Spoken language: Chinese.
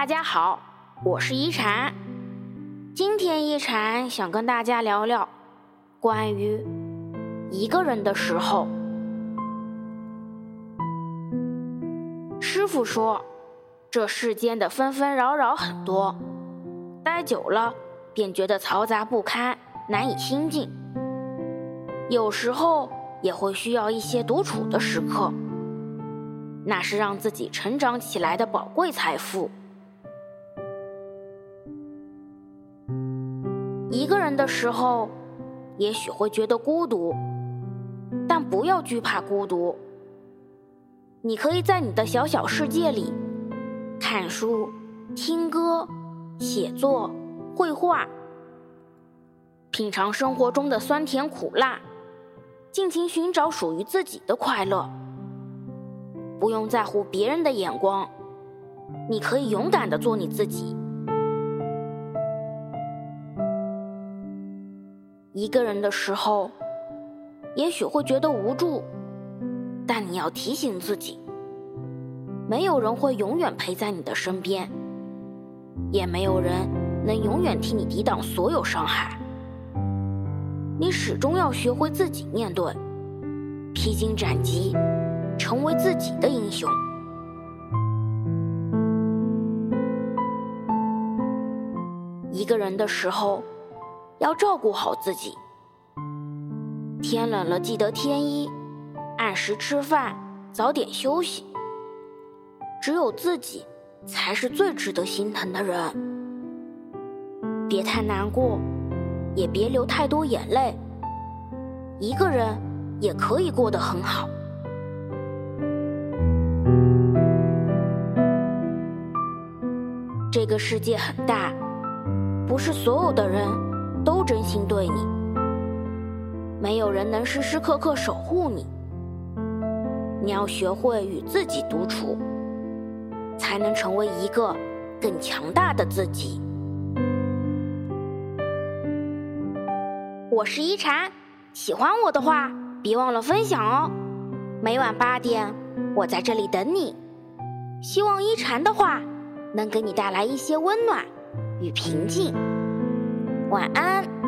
大家好，我是一禅。今天一禅想跟大家聊聊关于一个人的时候。师傅说，这世间的纷纷扰扰很多，待久了便觉得嘈杂不堪，难以心静。有时候也会需要一些独处的时刻，那是让自己成长起来的宝贵财富。一个人的时候，也许会觉得孤独，但不要惧怕孤独。你可以在你的小小世界里，看书、听歌、写作、绘画，品尝生活中的酸甜苦辣，尽情寻找属于自己的快乐。不用在乎别人的眼光，你可以勇敢的做你自己。一个人的时候，也许会觉得无助，但你要提醒自己，没有人会永远陪在你的身边，也没有人能永远替你抵挡所有伤害。你始终要学会自己面对，披荆斩棘，成为自己的英雄。一个人的时候。要照顾好自己，天冷了记得添衣，按时吃饭，早点休息。只有自己才是最值得心疼的人。别太难过，也别流太多眼泪。一个人也可以过得很好。这个世界很大，不是所有的人。都真心对你，没有人能时时刻刻守护你。你要学会与自己独处，才能成为一个更强大的自己。我是一禅，喜欢我的话，别忘了分享哦。每晚八点，我在这里等你。希望一禅的话能给你带来一些温暖与平静。晚安。